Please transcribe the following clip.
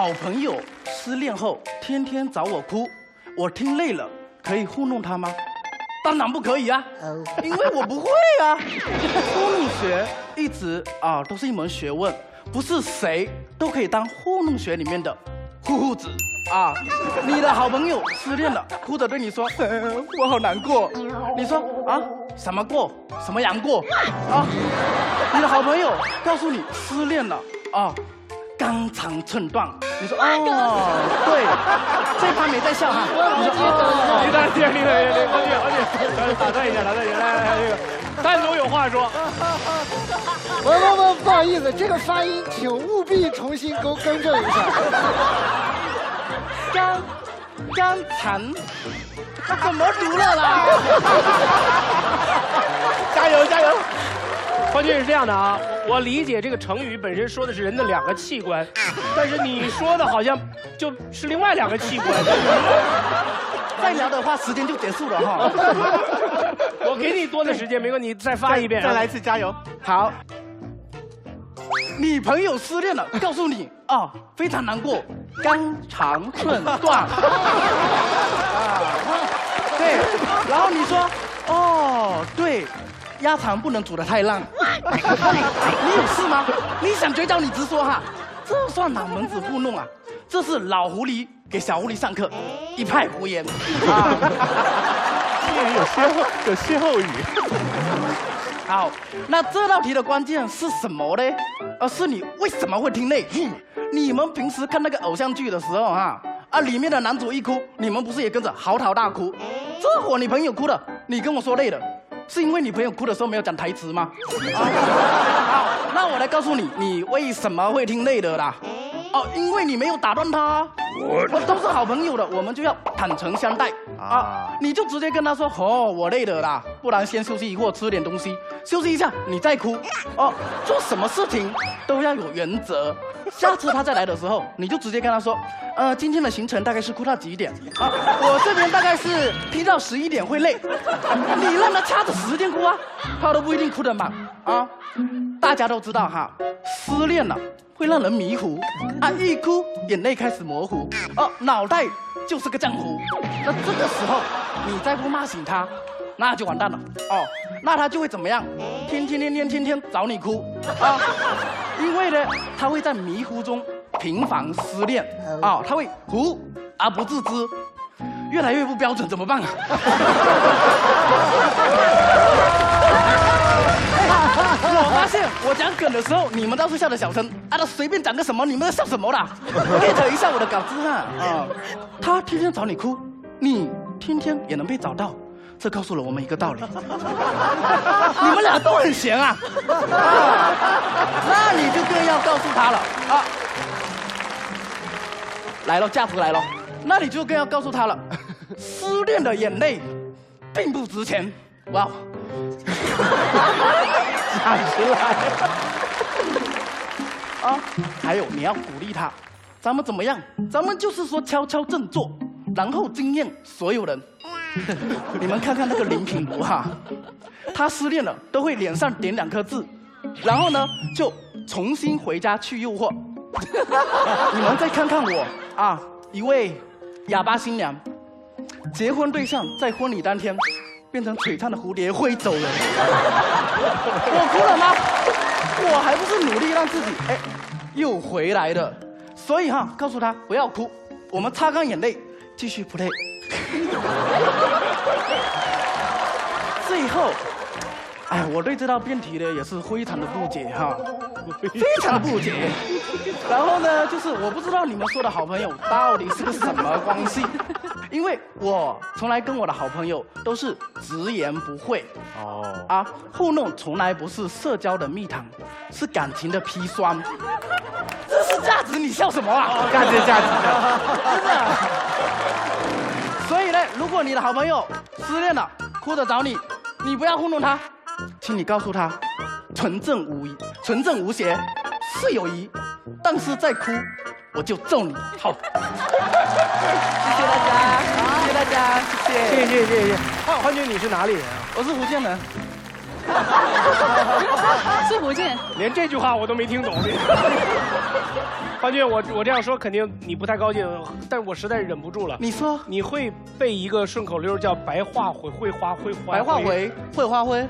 好朋友失恋后天天找我哭，我听累了，可以糊弄他吗？当然不可以啊，因为我不会啊。糊弄学一直啊都是一门学问，不是谁都可以当糊弄学里面的糊糊子啊。你的好朋友失恋了，哭着对你说：“ 我好难过。”你说啊什么过？什么杨过？啊？你的好朋友告诉你失恋了啊，肝肠寸断。你说哦，对，这盘没在笑哈。你说哦，你等等，你等等，王姐，王姐，打断一下，打断一下，来来来，这个丹总有话说。不不不，不好意思，这个发音请务必重新更更正一下。肝肝肠怎么读了啦？加油加油！黄军是这样的啊，我理解这个成语本身说的是人的两个器官，但是你说的好像就是另外两个器官。再聊的话，时间就结束了哈。我给你多的时间，没问题，再发一遍，再来一次，加油。好。女朋友失恋了，告诉你啊，非常难过，肝肠寸断。对，然后你说，哦，对。鸭肠不能煮得太烂。你有事吗？你想绝交你直说哈，这算哪门子糊弄啊？这是老狐狸给小狐狸上课，一派胡言。这有歇后，有歇后语。好，那这道题的关键是什么呢？而是你为什么会听累？你们平时看那个偶像剧的时候哈，啊，里面的男主一哭，你们不是也跟着嚎啕大哭？这会你朋友哭了，你跟我说累了。是因为你朋友哭的时候没有讲台词吗？好，那我来告诉你，你为什么会听累的啦？哦，因为你没有打断他。我都是好朋友的，我们就要坦诚相待啊！你就直接跟他说：“哦，我累了啦，不然先休息一会儿，吃点东西，休息一下，你再哭。”哦，做什么事情都要有原则。下次他再来的时候，你就直接跟他说：“呃，今天的行程大概是哭到几点？啊，我这边大概是听到十一点会累。你让他掐着时间哭啊，他都不一定哭得满啊。大家都知道哈，失恋了。”会让人迷糊啊！一哭，眼泪开始模糊哦，脑袋就是个浆糊。那这个时候，你再不骂醒他，那就完蛋了哦。那他就会怎么样？天天天天天天找你哭啊！因为呢，他会在迷糊中频繁失恋啊，他会糊而不自知，越来越不标准，怎么办啊？我发现我讲梗的时候，你们倒是笑的小声，啊，他随便讲个什么，你们在笑什么啦？get 一下我的稿子啊！啊，他天天找你哭，你天天也能被找到，这告诉了我们一个道理：你们俩都很闲啊！那你就更要告诉他了啊！来了，价值来了，那你就更要告诉他了，失恋的眼泪并不值钱，哇！站起来！啊，还有你要鼓励他，咱们怎么样？咱们就是说悄悄振作，然后惊艳所有人。你们看看那个林品如哈，他失恋了都会脸上点两颗痣，然后呢就重新回家去诱惑。你们再看看我啊，一位哑巴新娘，结婚对象在婚礼当天。变成璀璨的蝴蝶飞走了，我哭了吗？我还不是努力让自己哎又回来的，所以哈，告诉他不要哭，我们擦干眼泪，继续 play。最后，哎，我对这道辩题呢也是非常的不解哈，非常不解。然后呢，就是我不知道你们说的好朋友到底是个什么关系。因为我从来跟我的好朋友都是直言不讳哦啊，糊弄从来不是社交的蜜糖，是感情的砒霜。这是价值，你笑什么啊？价值价值 真的。你的好朋友失恋了，哭着找你，你不要糊弄他，请你告诉他，纯正无疑，纯正无邪，是友谊，但是再哭。我就揍你！好，谢谢大家，谢谢大家，谢谢，谢谢谢谢谢谢。浩浩军，你是哪里人啊？我是福建人。是福建。连这句话我都没听懂。方俊，我我这样说肯定你不太高兴，但是我实在忍不住了。你说你会背一个顺口溜叫“白话会会花灰花”？白话回会花灰。